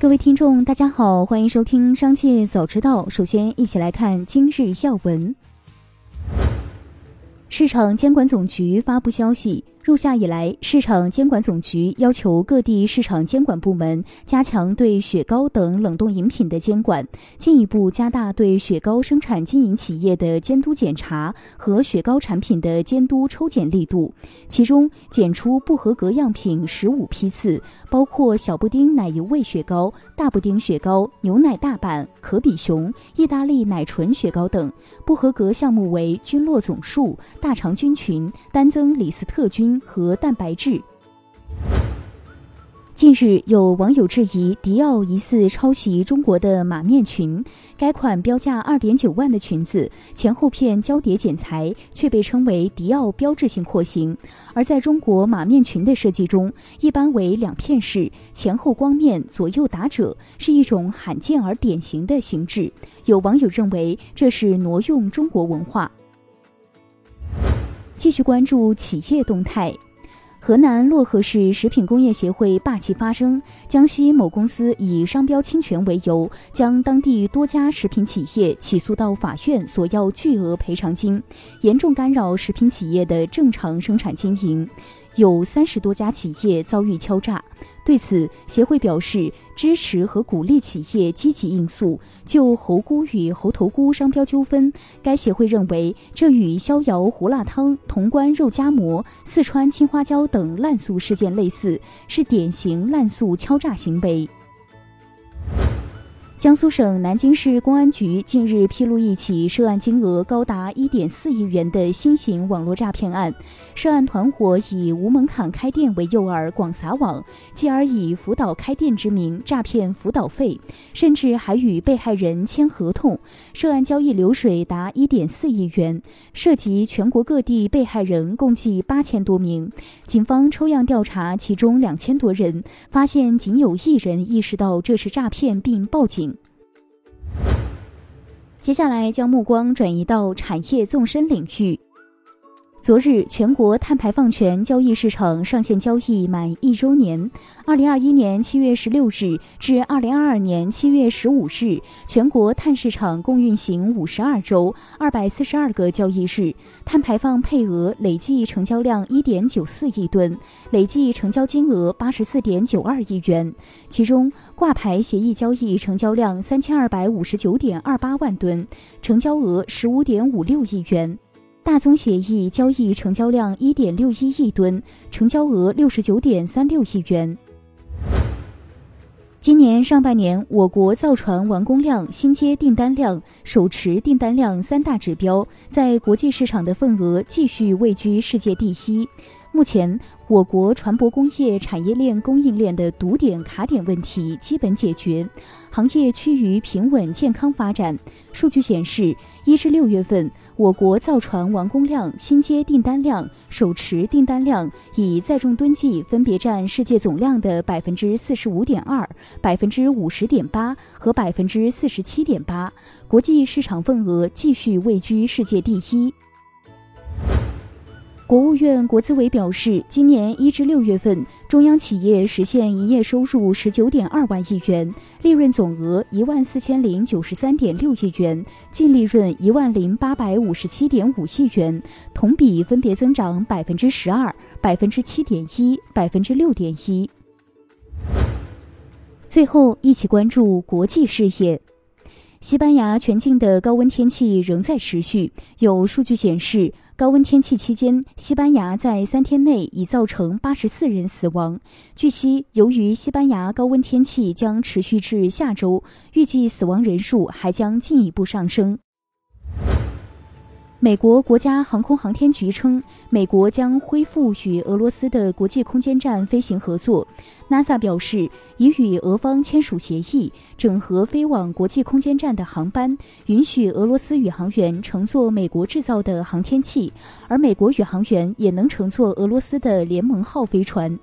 各位听众，大家好，欢迎收听《商界早知道》。首先，一起来看今日要闻。市场监管总局发布消息。入夏以来，市场监管总局要求各地市场监管部门加强对雪糕等冷冻饮品的监管，进一步加大对雪糕生产经营企业的监督检查和雪糕产品的监督抽检力度。其中，检出不合格样品十五批次，包括小布丁奶油味雪糕、大布丁雪糕、牛奶大板、可比熊、意大利奶醇雪糕等；不合格项目为菌落总数、大肠菌群、单增李斯特菌。和蛋白质。近日，有网友质疑迪奥疑似抄袭中国的马面裙。该款标价二点九万的裙子，前后片交叠剪裁，却被称为迪奥标志性廓形。而在中国马面裙的设计中，一般为两片式，前后光面，左右打褶，是一种罕见而典型的形制。有网友认为这是挪用中国文化。继续关注企业动态。河南漯河市食品工业协会霸气发声，江西某公司以商标侵权为由，将当地多家食品企业起诉到法院，索要巨额赔偿金，严重干扰食品企业的正常生产经营。有三十多家企业遭遇敲诈，对此，协会表示支持和鼓励企业积极应诉。就猴菇与猴头菇商标纠纷，该协会认为这与逍遥胡辣汤、潼关肉夹馍、四川青花椒等滥诉事件类似，是典型滥诉敲诈行为。江苏省南京市公安局近日披露一起涉案金额高达一点四亿元的新型网络诈骗案。涉案团伙以无门槛开店为诱饵，广撒网，继而以辅导开店之名诈骗辅导费，甚至还与被害人签合同。涉案交易流水达一点四亿元，涉及全国各地被害人共计八千多名。警方抽样调查其中两千多人，发现仅有一人意识到这是诈骗并报警。接下来将目光转移到产业纵深领域。昨日，全国碳排放权交易市场上线交易满一周年。二零二一年七月十六日至二零二二年七月十五日，全国碳市场共运行五十二周，二百四十二个交易日，碳排放配额累计成交量一点九四亿吨，累计成交金额八十四点九二亿元。其中，挂牌协议交易成交量三千二百五十九点二八万吨，成交额十五点五六亿元。大宗协议交易成交量一点六一亿吨，成交额六十九点三六亿元。今年上半年，我国造船完工量、新接订单量、手持订单量三大指标在国际市场的份额继续位居世界第一。目前，我国船舶工业产业链供应链的堵点卡点问题基本解决，行业趋于平稳健康发展。数据显示，一至六月份，我国造船完工量、新接订单量、手持订单量以载重吨计分别占世界总量的百分之四十五点二、百分之五十点八和百分之四十七点八，国际市场份额继续位居世界第一。国务院国资委表示，今年一至六月份，中央企业实现营业收入十九点二万亿元，利润总额一万四千零九十三点六亿元，净利润一万零八百五十七点五亿元，同比分别增长百分之十二、百分之七点一、百分之六点一。最后，一起关注国际事业。西班牙全境的高温天气仍在持续。有数据显示，高温天气期间，西班牙在三天内已造成八十四人死亡。据悉，由于西班牙高温天气将持续至下周，预计死亡人数还将进一步上升。美国国家航空航天局称，美国将恢复与俄罗斯的国际空间站飞行合作。NASA 表示，已与俄方签署协议，整合飞往国际空间站的航班，允许俄罗斯宇航员乘坐美国制造的航天器，而美国宇航员也能乘坐俄罗斯的联盟号飞船。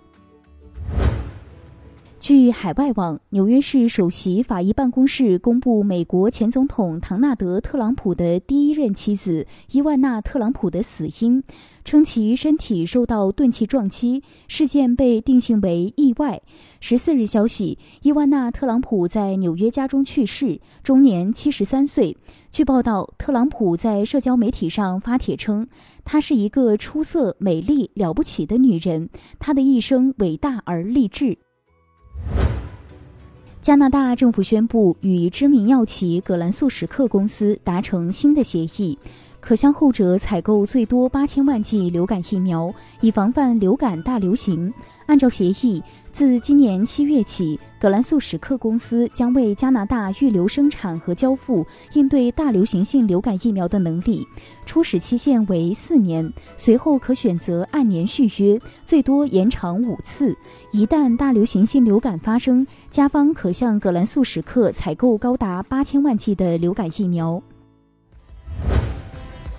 据海外网，纽约市首席法医办公室公布，美国前总统唐纳德·特朗普的第一任妻子伊万娜·特朗普的死因，称其身体受到钝器撞击，事件被定性为意外。十四日消息，伊万娜·特朗普在纽约家中去世，终年七十三岁。据报道，特朗普在社交媒体上发帖称，她是一个出色、美丽、了不起的女人，她的一生伟大而励志。加拿大政府宣布与知名药企葛兰素史克公司达成新的协议，可向后者采购最多八千万剂流感疫苗，以防范流感大流行。按照协议，自今年七月起，葛兰素史克公司将为加拿大预留生产和交付应对大流行性流感疫苗的能力。初始期限为四年，随后可选择按年续约，最多延长五次。一旦大流行性流感发生，加方可向葛兰素史克采购高达八千万剂的流感疫苗。